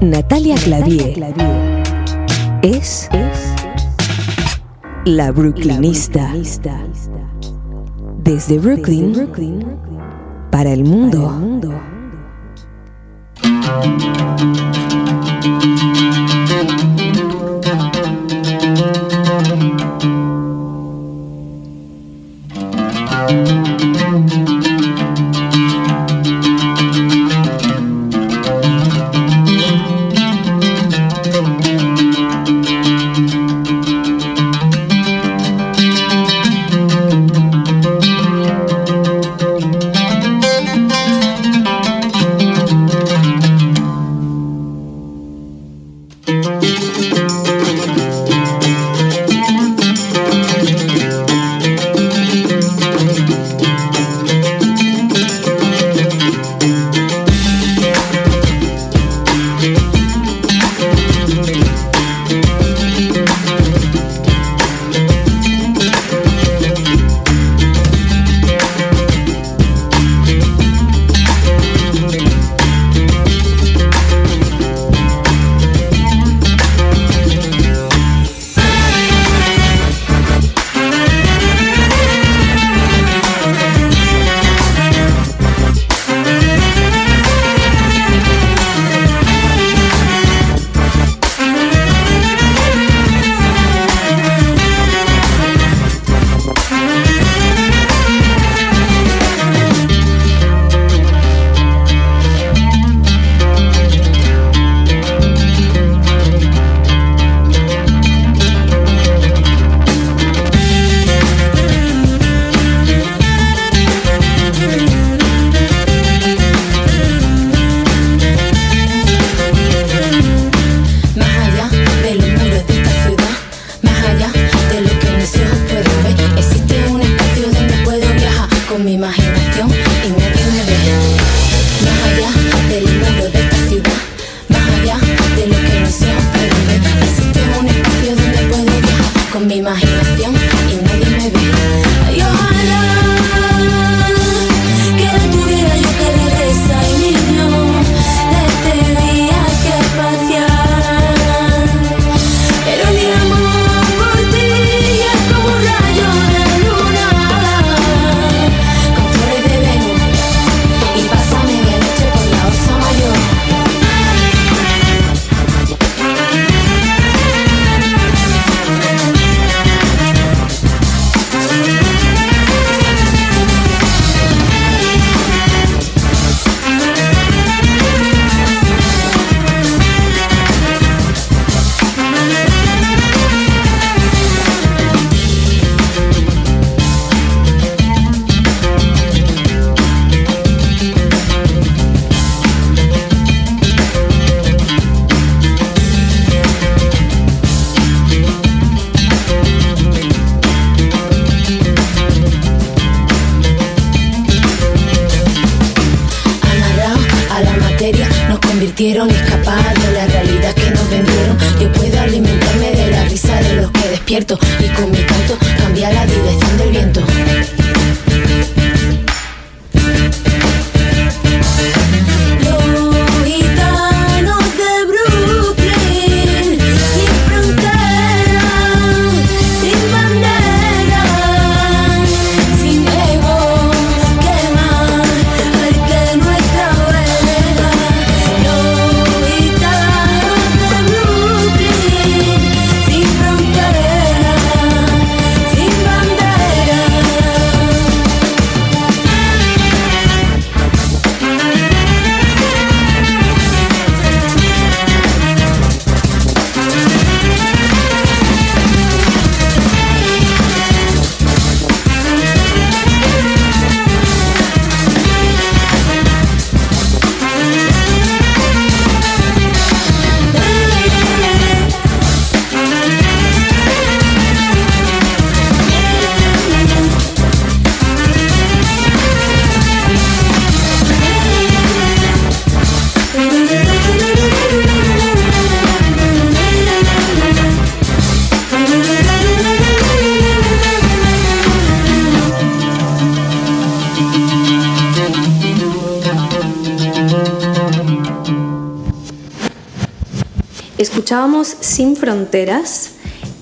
Natalia Clavier es la Brooklynista. Desde Brooklyn para el mundo.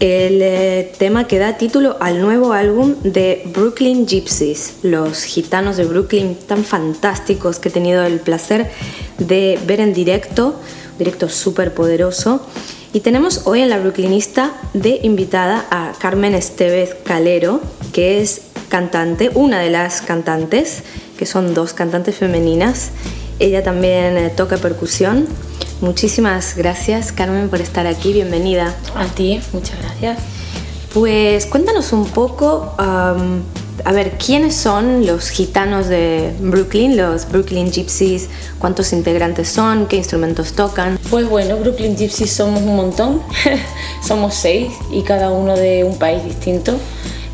El eh, tema que da título al nuevo álbum de Brooklyn Gypsies, los gitanos de Brooklyn tan fantásticos que he tenido el placer de ver en directo, directo súper poderoso. Y tenemos hoy en la Brooklynista de invitada a Carmen Estevez Calero, que es cantante, una de las cantantes, que son dos cantantes femeninas. Ella también eh, toca percusión Muchísimas gracias Carmen por estar aquí, bienvenida. A ti, muchas gracias. Pues cuéntanos un poco, a ver, ¿quiénes son los gitanos de Brooklyn, los Brooklyn Gypsies? ¿Cuántos integrantes son? ¿Qué instrumentos tocan? Pues bueno, Brooklyn Gypsies somos un montón, somos seis y cada uno de un país distinto.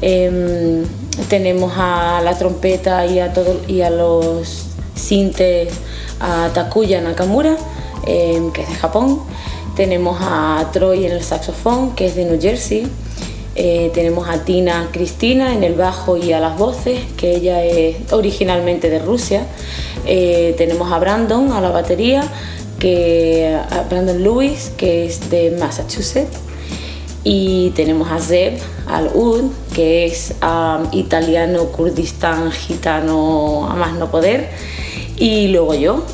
Em, tenemos a la trompeta y a, todo, y a los sintes a Takuya Nakamura Em, que es de Japón. Tenemos a Troy en el saxofón, que es de New Jersey. Eh, tenemos a Tina Cristina en el bajo y a las voces, que ella es originalmente de Rusia. Eh, tenemos a Brandon a la batería, que, a Brandon Lewis, que es de Massachusetts. Y tenemos a Zeb al Ud, que es italiano, kurdistán, gitano, a más no poder. Y luego yo,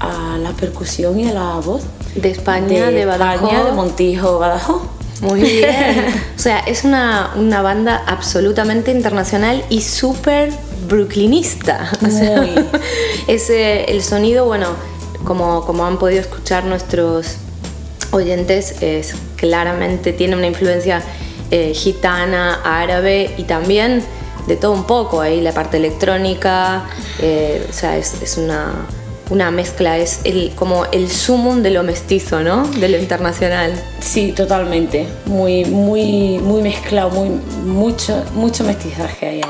a la percusión y a la voz. De España, de, Badajoz. de Montijo, Badajoz. Muy bien. o sea, es una, una banda absolutamente internacional y súper brooklynista. es el sonido, bueno, como, como han podido escuchar nuestros oyentes, es claramente tiene una influencia eh, gitana, árabe y también de todo un poco. Ahí la parte electrónica, eh, o sea, es, es una una mezcla, es el, como el sumum de lo mestizo, ¿no? De lo internacional. Sí, totalmente. Muy, muy, muy mezclado, muy, mucho, mucho mestizaje ahí.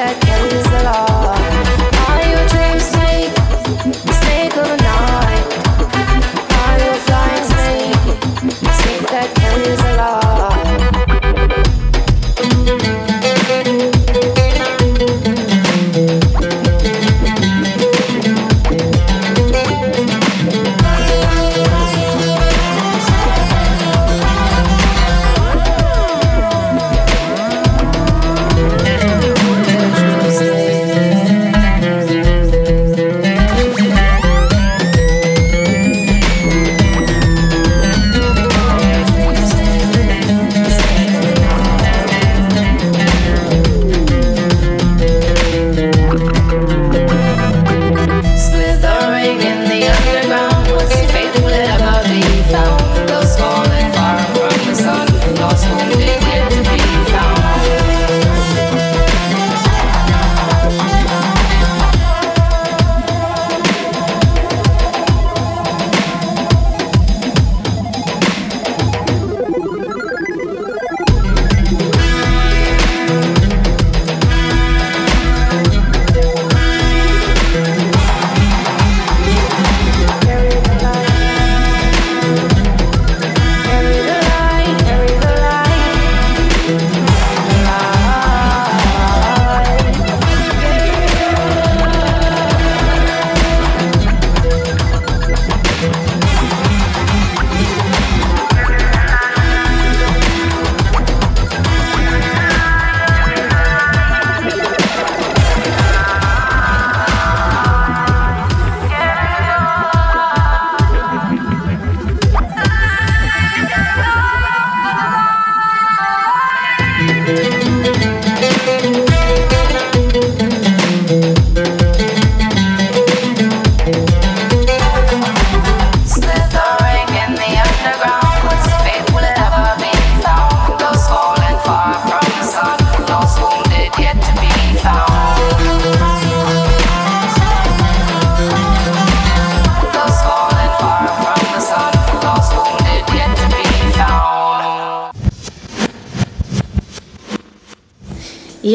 that carries a lot.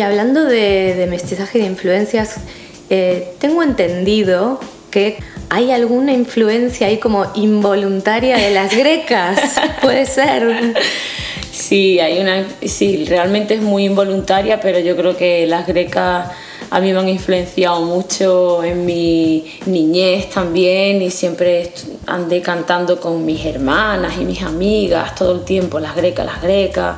Hablando de, de mestizaje de influencias, eh, tengo entendido que hay alguna influencia ahí como involuntaria de las grecas, puede ser. Sí, hay una, sí, realmente es muy involuntaria, pero yo creo que las grecas a mí me han influenciado mucho en mi niñez también y siempre andé cantando con mis hermanas y mis amigas todo el tiempo, las grecas, las grecas,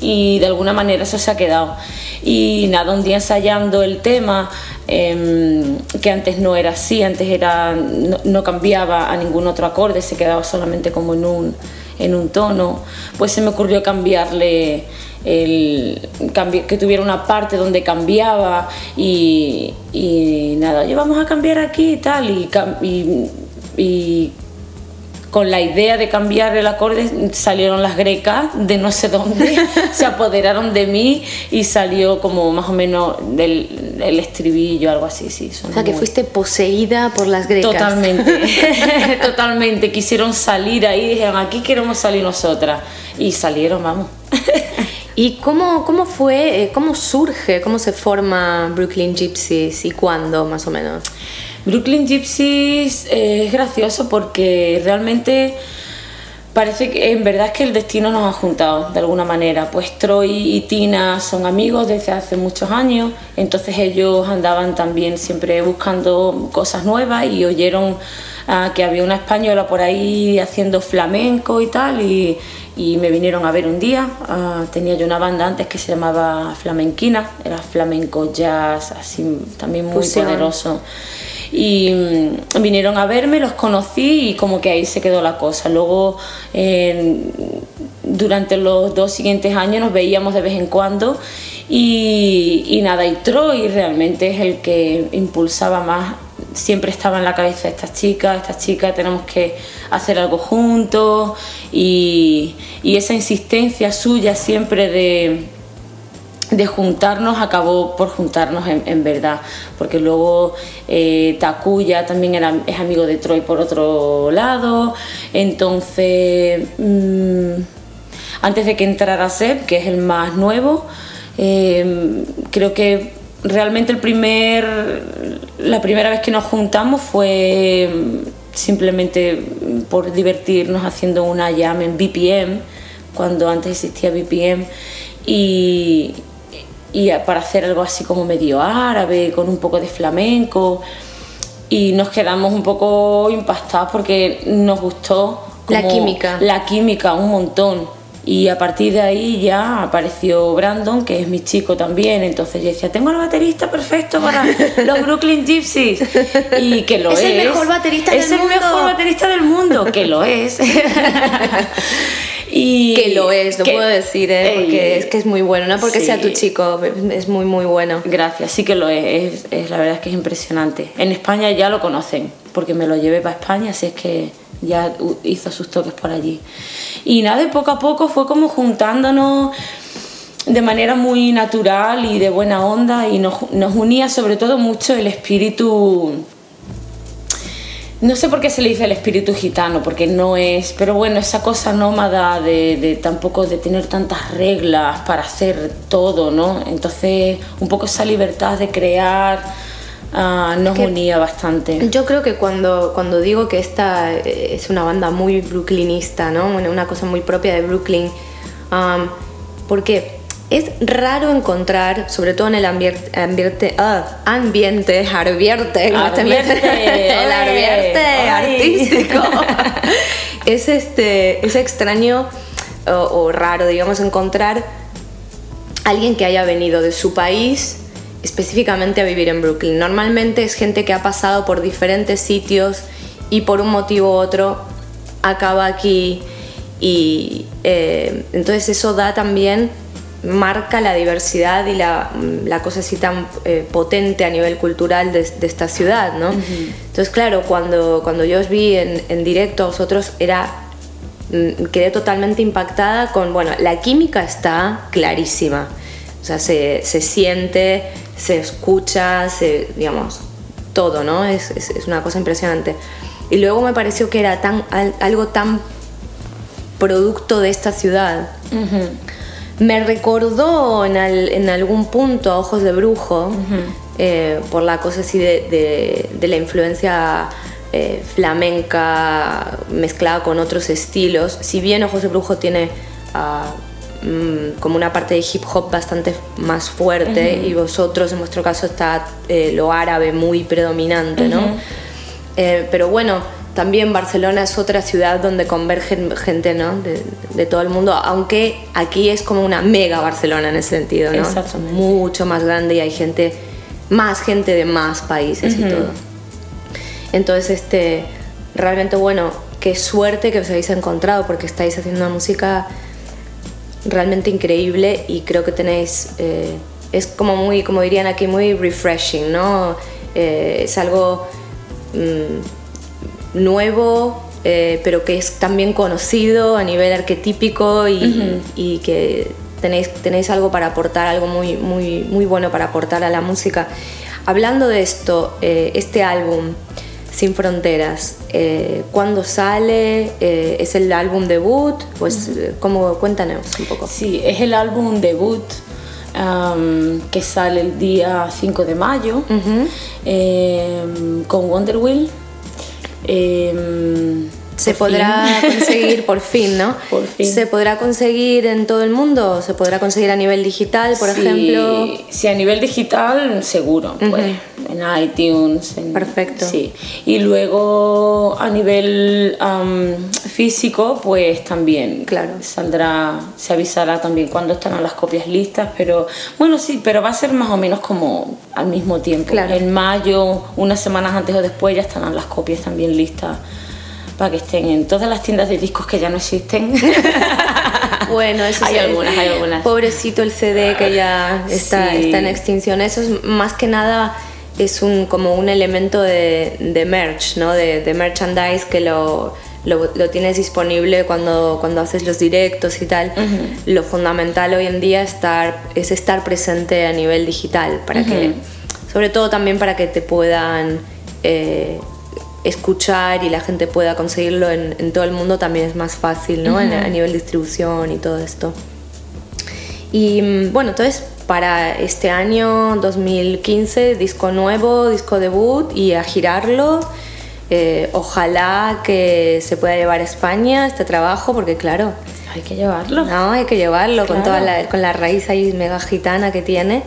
y de alguna manera eso se ha quedado. Y nada, un día ensayando el tema, em, que antes no era así, antes era, no, cambiaba a ningún otro acorde, se quedaba solamente como en un, en un tono, pues se me ocurrió cambiarle el, que tuviera una parte donde cambiaba y, nada, oye, vamos a cambiar aquí y tal, y, y con la idea de cambiar el acorde salieron las grecas de no sé dónde, se apoderaron de mí y salió como más o menos del, estribillo, algo así, sí. O sea, que fuiste poseída por las grecas. Totalmente, totalmente. Quisieron salir ahí, y dijeron, aquí queremos salir nosotras. Y salieron, vamos. ¿Y cómo, cómo fue, eh, cómo surge, cómo se forma Brooklyn Gypsies y cuándo más o menos? Brooklyn Gypsies eh, es gracioso porque realmente parece que en verdad es que el destino nos ha juntado de alguna manera. Pues Troy y Tina son amigos desde hace muchos años, entonces ellos andaban también siempre buscando cosas nuevas y oyeron ah, que había una española por ahí haciendo flamenco y tal y, me vinieron a ver un día. Ah, tenía yo una banda antes que se llamaba Flamenquina, era flamenco jazz, así también muy poderoso y mm, vinieron a verme, los conocí y como que ahí se quedó la cosa. Luego, durante los dos siguientes años nos veíamos de vez en cuando y, nada, y Troy realmente es el que impulsaba más siempre estaba en la cabeza de estas chicas, estas chicas tenemos que hacer algo juntos y esa insistencia suya siempre de, de juntarnos acabó por juntarnos en, verdad, porque luego eh, Takuya también era, es amigo de Troy por otro lado, entonces mm, antes de que entrara Seb, que es el más nuevo, eh, creo que realmente el primer, la primera vez que nos juntamos fue simplemente por divertirnos haciendo una jam en BPM, cuando antes existía BPM, y, y para hacer algo así como medio árabe, con un poco de flamenco. Y nos quedamos un poco impactados porque nos gustó la química. La química, un montón. Y a partir de ahí ya apareció Brandon, que es mi chico también. Entonces yo decía, tengo el baterista perfecto para los Brooklyn Gypsies. Y que lo es. Es el mejor baterista del mundo. Es el mejor baterista del mundo, que lo es. Y que lo es, lo puedo decir, ¿eh? porque es que es muy bueno, no porque sea tu chico, es muy, muy bueno. Gracias, sí que lo es, es, la verdad es que es impresionante. En España ya lo conocen, porque me lo llevé para España, así es que ya hizo sus toques por allí. Y nada, de poco a poco fue como juntándonos de manera muy natural y de buena onda y nos, nos unía sobre todo mucho el espíritu no sé por qué se le dice el espíritu gitano, porque no es, pero bueno, esa cosa nómada de, tampoco de tener tantas reglas para hacer todo, ¿no? Entonces, un poco esa libertad de crear ah, nos unía bastante. Yo creo que cuando, cuando digo que esta es una banda muy brooklynista, ¿no? Una cosa muy propia de Brooklyn, um, porque es raro encontrar, sobre todo en el ambiente, ambiente, uh, ambiente, arbierte, el ambiente artístico. es, este, es extraño o, raro, digamos, encontrar alguien que haya venido de su país específicamente a vivir en Brooklyn. Normalmente es gente que ha pasado por diferentes sitios y por un motivo u otro acaba aquí y eh, entonces eso da también marca la diversidad y la, cosa así tan eh, potente a nivel cultural de, esta ciudad, ¿no? Entonces, claro, cuando, cuando yo os vi en, directo a vosotros, era, mm, quedé totalmente impactada con, bueno, la química está clarísima, o sea, se, siente, se escucha, se, digamos, todo, ¿no? Es, una cosa impresionante. Y luego me pareció que era tan, algo tan producto de esta ciudad Me recordó en, en, algún punto a Ojos de Brujo, eh, por la cosa así de, de, la influencia eh, flamenca mezclada con otros estilos. Si bien Ojos de Brujo tiene mm, como una parte de hip hop bastante más fuerte y vosotros en vuestro caso está eh, lo árabe muy predominante, ¿no? pero bueno, también Barcelona es otra ciudad donde convergen gente ¿no? de, todo el mundo, aunque aquí es como una mega Barcelona en ese sentido, ¿no? Mucho más grande y hay gente, más gente de más países y todo. Entonces, este, realmente bueno, qué suerte que os habéis encontrado porque estáis haciendo una música realmente increíble y creo que tenéis, eh, es como muy, como dirían aquí, muy refreshing, ¿no? Eh, es algo... Mm, nuevo, eh, pero que es también conocido a nivel arquetípico y, que tenéis, tenéis algo para aportar, algo muy, muy, muy bueno para aportar a la música. Hablando de esto, eh, este álbum, Sin Fronteras, eh, ¿cuándo sale? ¿Es el álbum debut? Pues, ¿cómo? Cuéntanos un poco. Sí, es el álbum debut. que sale el día 5 de mayo con Wonder Wheel Se podrá conseguir por fin, ¿no? Por fin. ¿Se podrá conseguir en todo el mundo? ¿Se podrá conseguir a nivel digital, por ejemplo? Sí, a nivel digital, seguro. pues, en iTunes. Perfecto. Sí. Y luego a nivel físico, pues también. Claro. Saldrá, se avisará también cuándo estarán las copias listas, pero bueno, sí, pero va a ser más o menos como al mismo tiempo. Claro. En mayo, unas semanas antes o después, ya estarán las copias también listas para que estén en todas las tiendas de discos que ya no existen. bueno, eso hay algunas, hay algunas. Pobrecito el CD que ya está, está en extinción. Eso es más que nada es un como un elemento de, de merch, ¿no? De, de merchandise que lo, lo, lo, tienes disponible cuando, cuando haces los directos y tal. Lo fundamental hoy en día estar, es estar presente a nivel digital, para que, sobre todo también para que te puedan eh, escuchar y la gente pueda conseguirlo en, todo el mundo también es más fácil, ¿no? a nivel distribución y todo esto. Y mm, bueno, entonces para este año 2015, disco nuevo, disco debut y a girarlo. Eh, ojalá que se pueda llevar a España este trabajo, porque claro... Hay que llevarlo. No, hay que llevarlo con, toda la, con la raíz ahí mega gitana que tiene.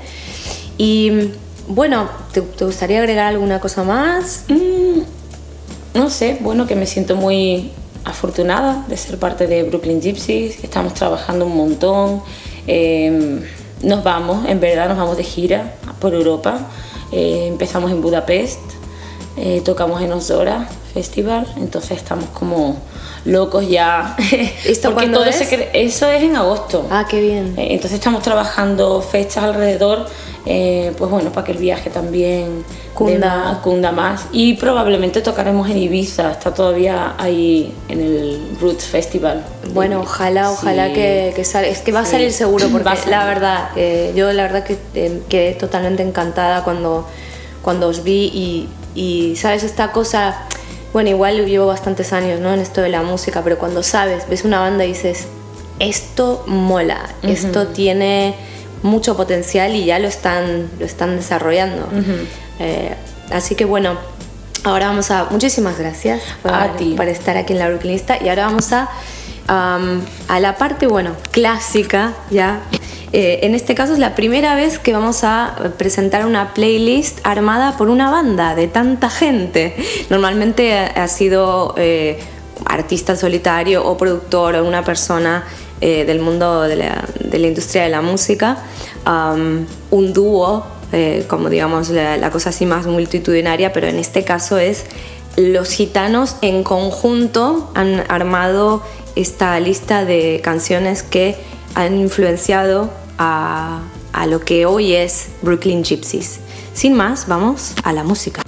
Y mm, bueno, ¿te, gustaría agregar alguna cosa más? Mm, no sé, bueno, que me siento muy afortunada de ser parte de Brooklyn Gypsies, estamos trabajando un montón, em, nos vamos, en verdad nos vamos de gira por Europa, eh, empezamos en Budapest, eh, tocamos en Osora Festival, entonces estamos como locos ya. ¿Esto cuándo es? eso es en agosto. Ah, qué bien. Eh, entonces estamos trabajando fechas alrededor eh, pues bueno, para que el viaje también cunda. más. Y probablemente tocaremos en Ibiza, está todavía ahí en el Roots Festival. Bueno, ojalá, ojalá que, que salga. Es que va a salir seguro, porque la verdad, eh, yo la verdad que eh, quedé totalmente encantada cuando, cuando os vi y, sabes, esta cosa, bueno, igual llevo bastantes años ¿no? en esto de la música, pero cuando sabes, ves una banda y dices, esto mola, esto tiene mucho potencial y ya lo están, lo están desarrollando. Eh, así que bueno, ahora vamos a... Muchísimas gracias por, a ti. por estar aquí en la Brooklynista y ahora vamos a, a la parte, bueno, clásica ya. Eh, en este caso es la primera vez que vamos a presentar una playlist armada por una banda de tanta gente. Normalmente ha sido eh, artista solitario o productor o una persona eh, del mundo de la, de la, industria de la música, un dúo, eh, como digamos la, cosa así más multitudinaria, pero en este caso es los gitanos en conjunto han armado esta lista de canciones que han influenciado a, a lo que hoy es Brooklyn Gypsies. Sin más, vamos a la música.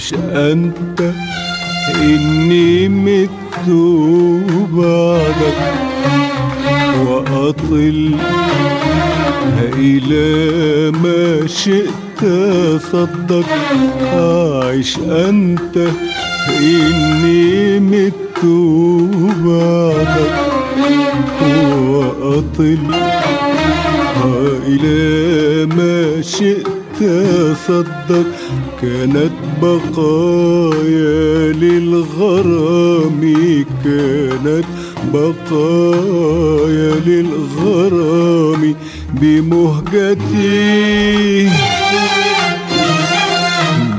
مش أنت إني مت بعدك. وأطل إلى ما شئت صدق. أعيش أنت إني مت بعدك. وأطل إلى ما شئت أصدق كانت بقايا للغرام كانت بقايا للغرام بمهجتي.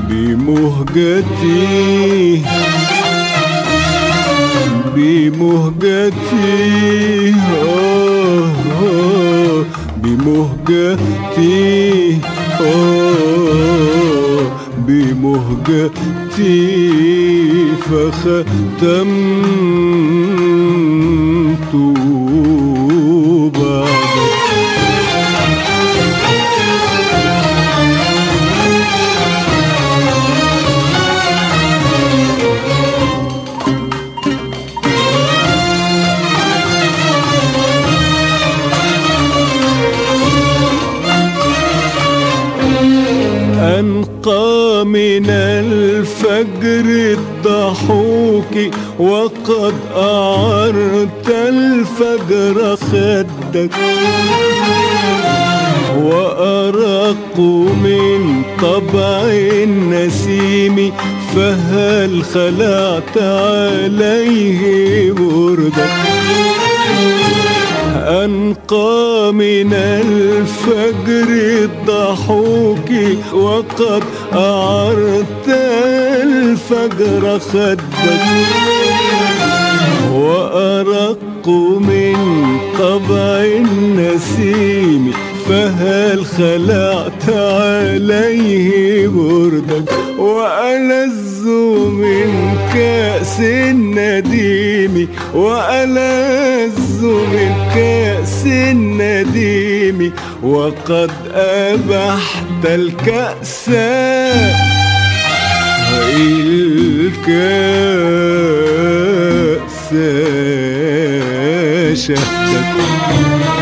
بمهجتي. بمهجتي. آه آه. آه. بمهجتي. بمهجتي فختمت الضحوك وقد أعرت الفجر خدك وأرق من طبع النسيم فهل خلعت عليه بردك أنقى من الفجر الضحوك وقد أعرت الفجر خدك وأرق من طبع النسيم فهل خلعت عليه بردك وألذ من كأس النديم وألذ من كأس النديم وقد أبحت الكأس ilk seçerek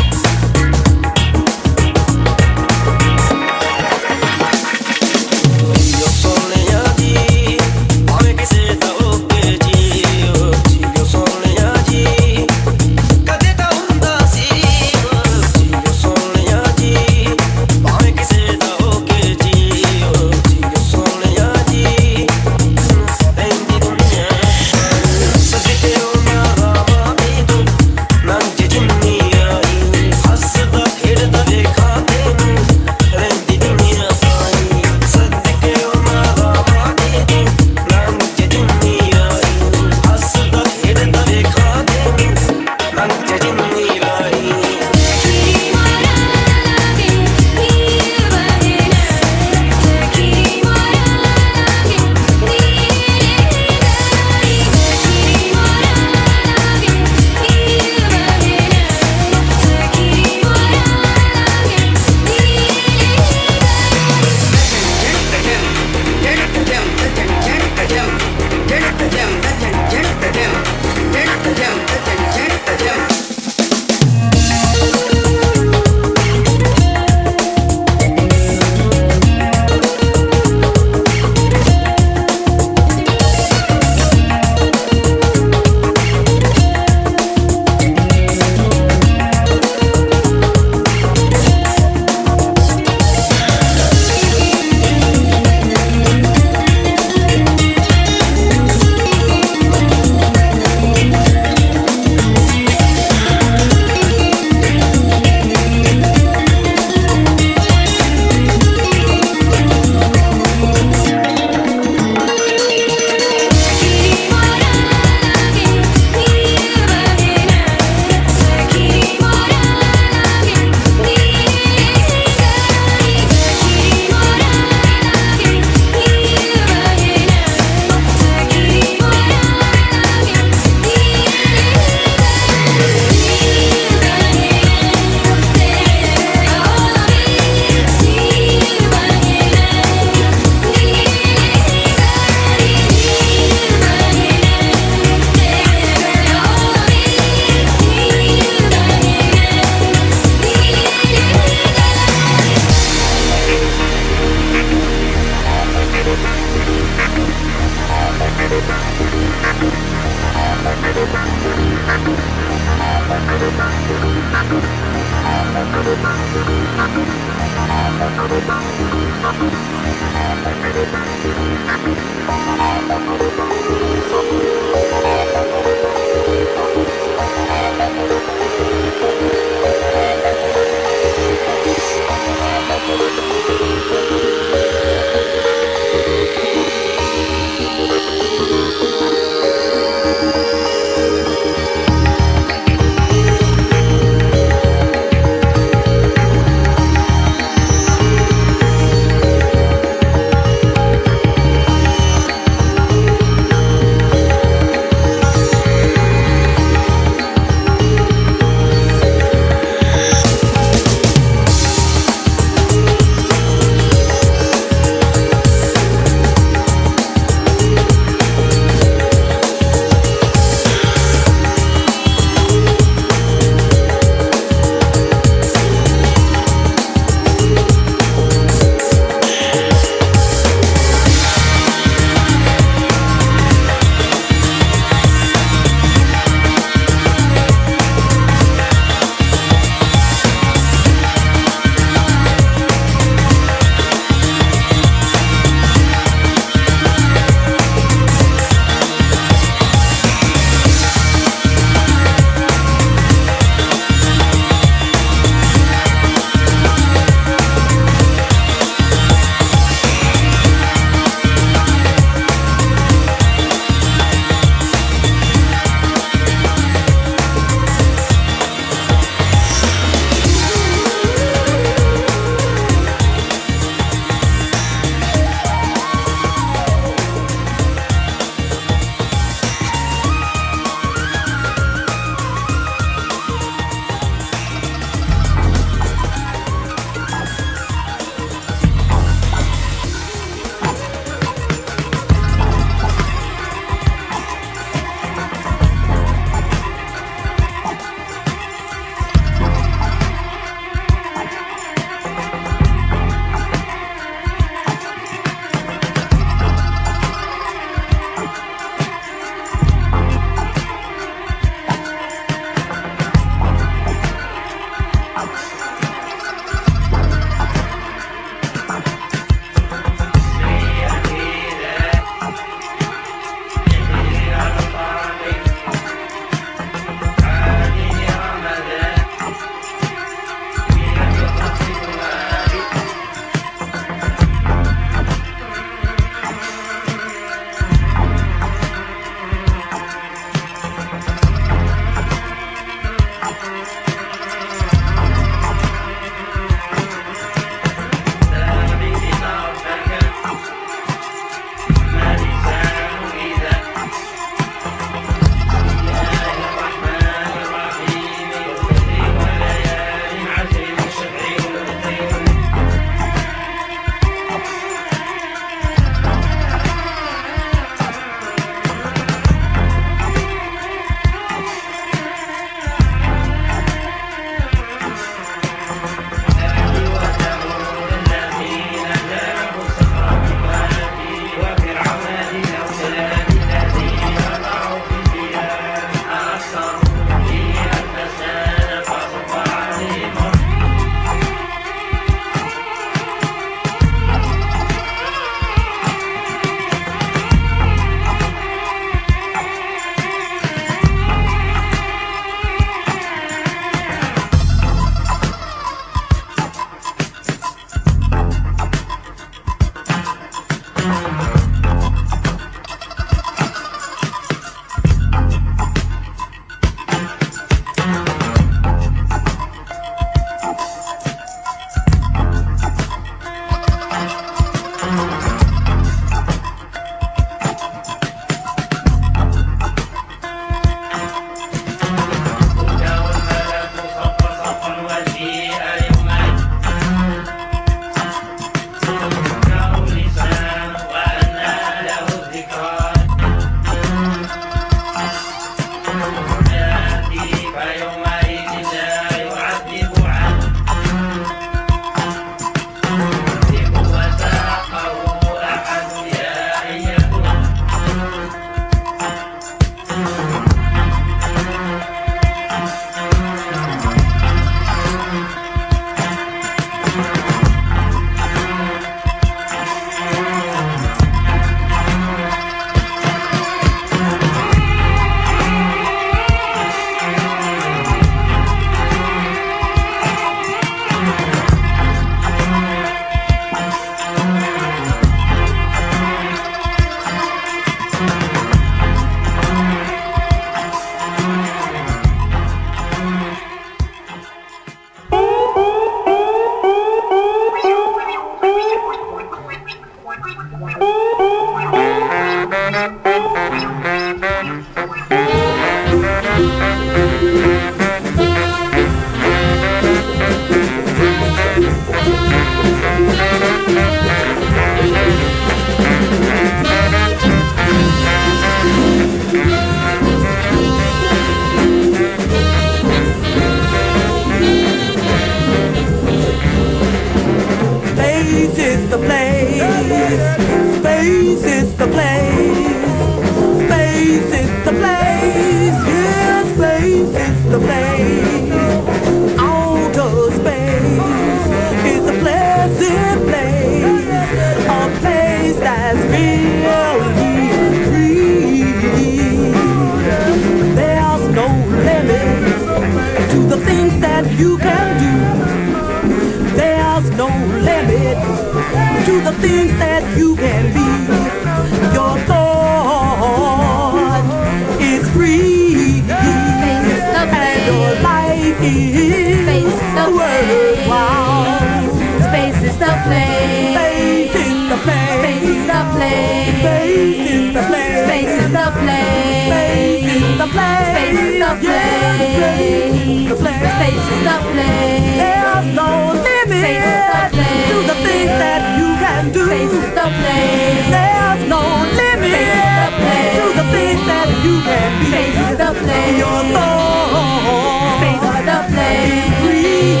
see the place. Space is the flare. There's no limit Face the place. to the things that you can do. Face is the place. There's no limit Face the place. to the things that you can be. Face is the flare. Your soul. Face is the place. Is free.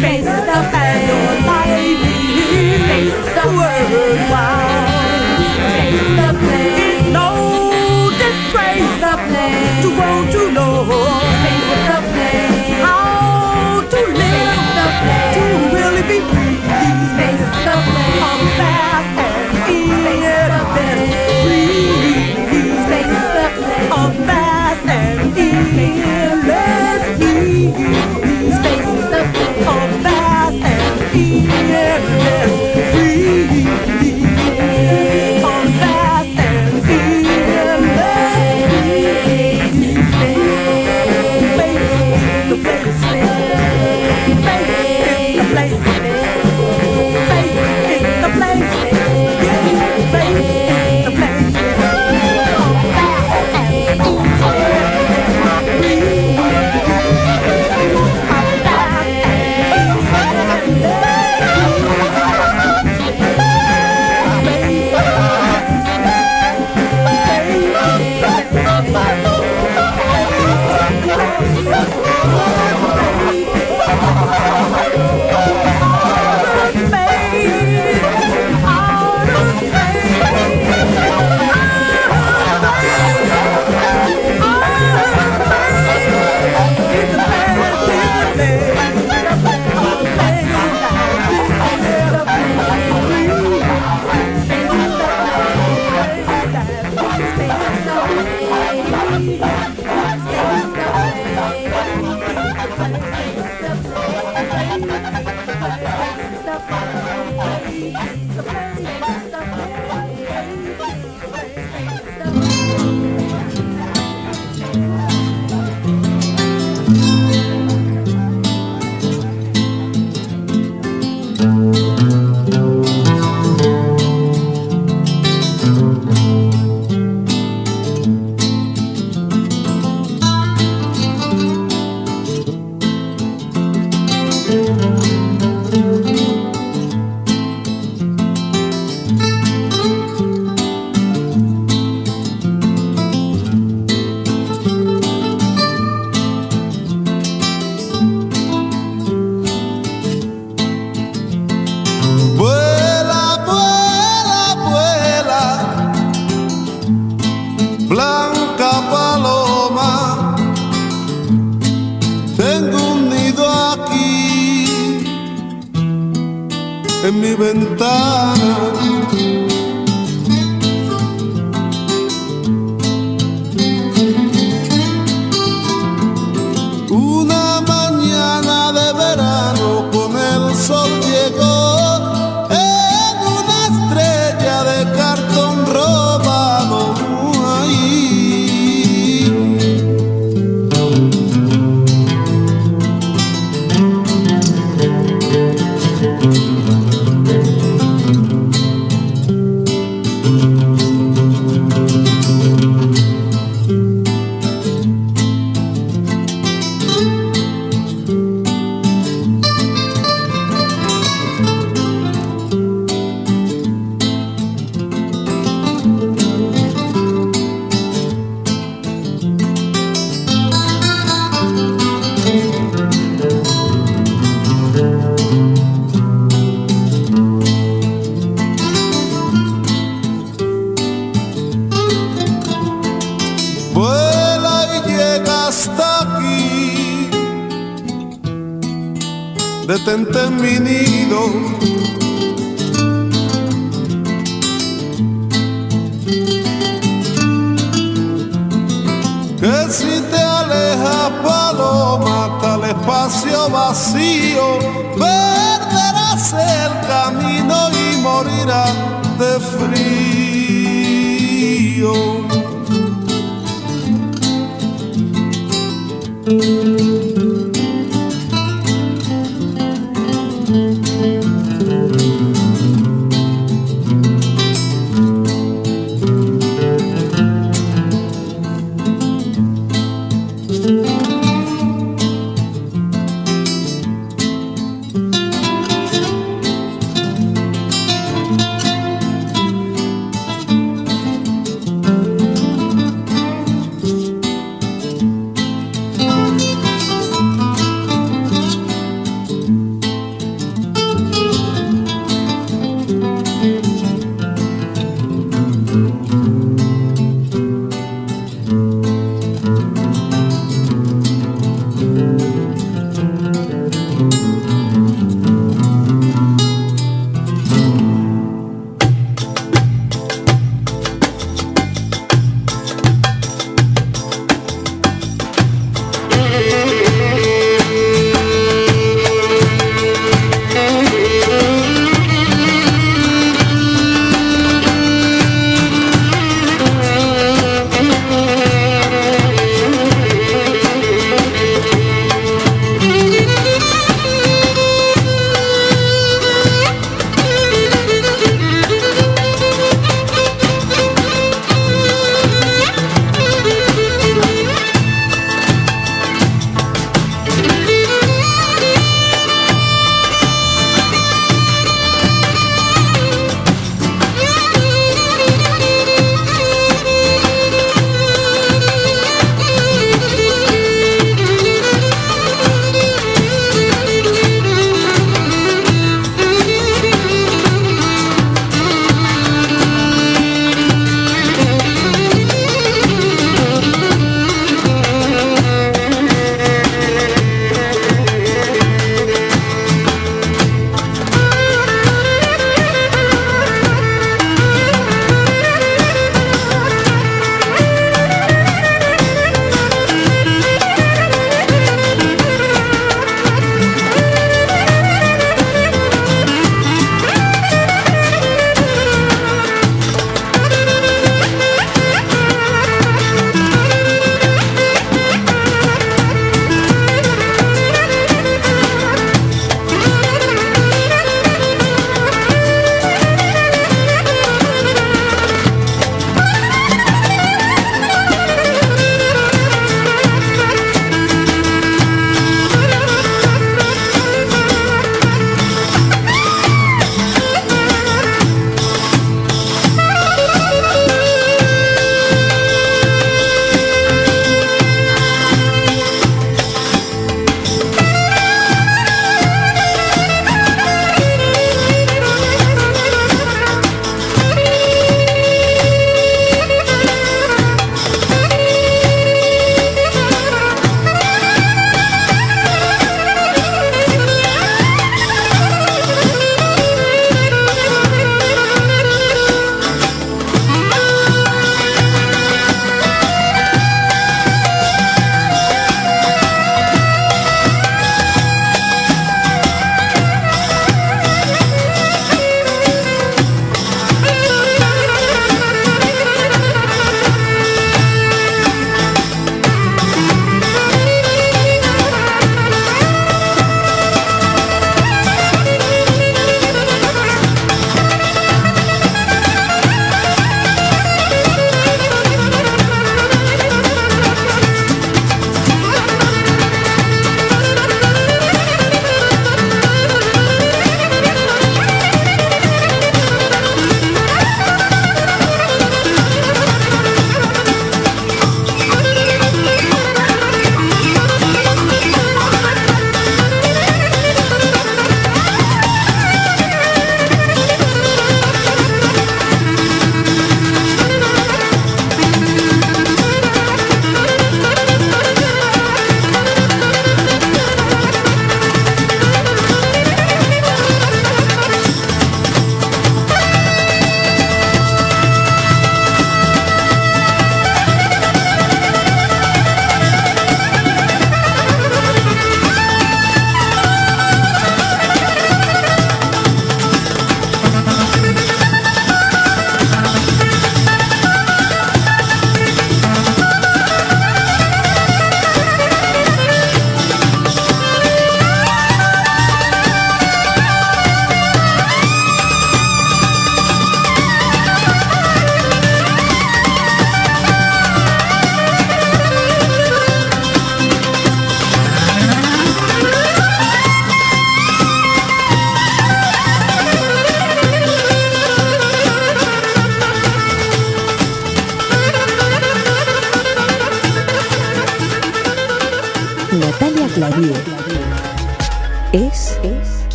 Space is the flare. Your life is worthwhile. Space is the place. It's no disgrace Face the place. to grow. Thank you.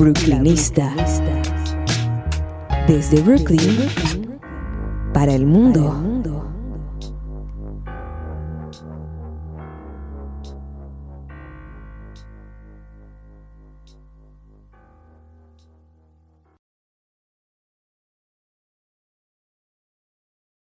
Brooklynista. Desde Brooklyn para el mundo.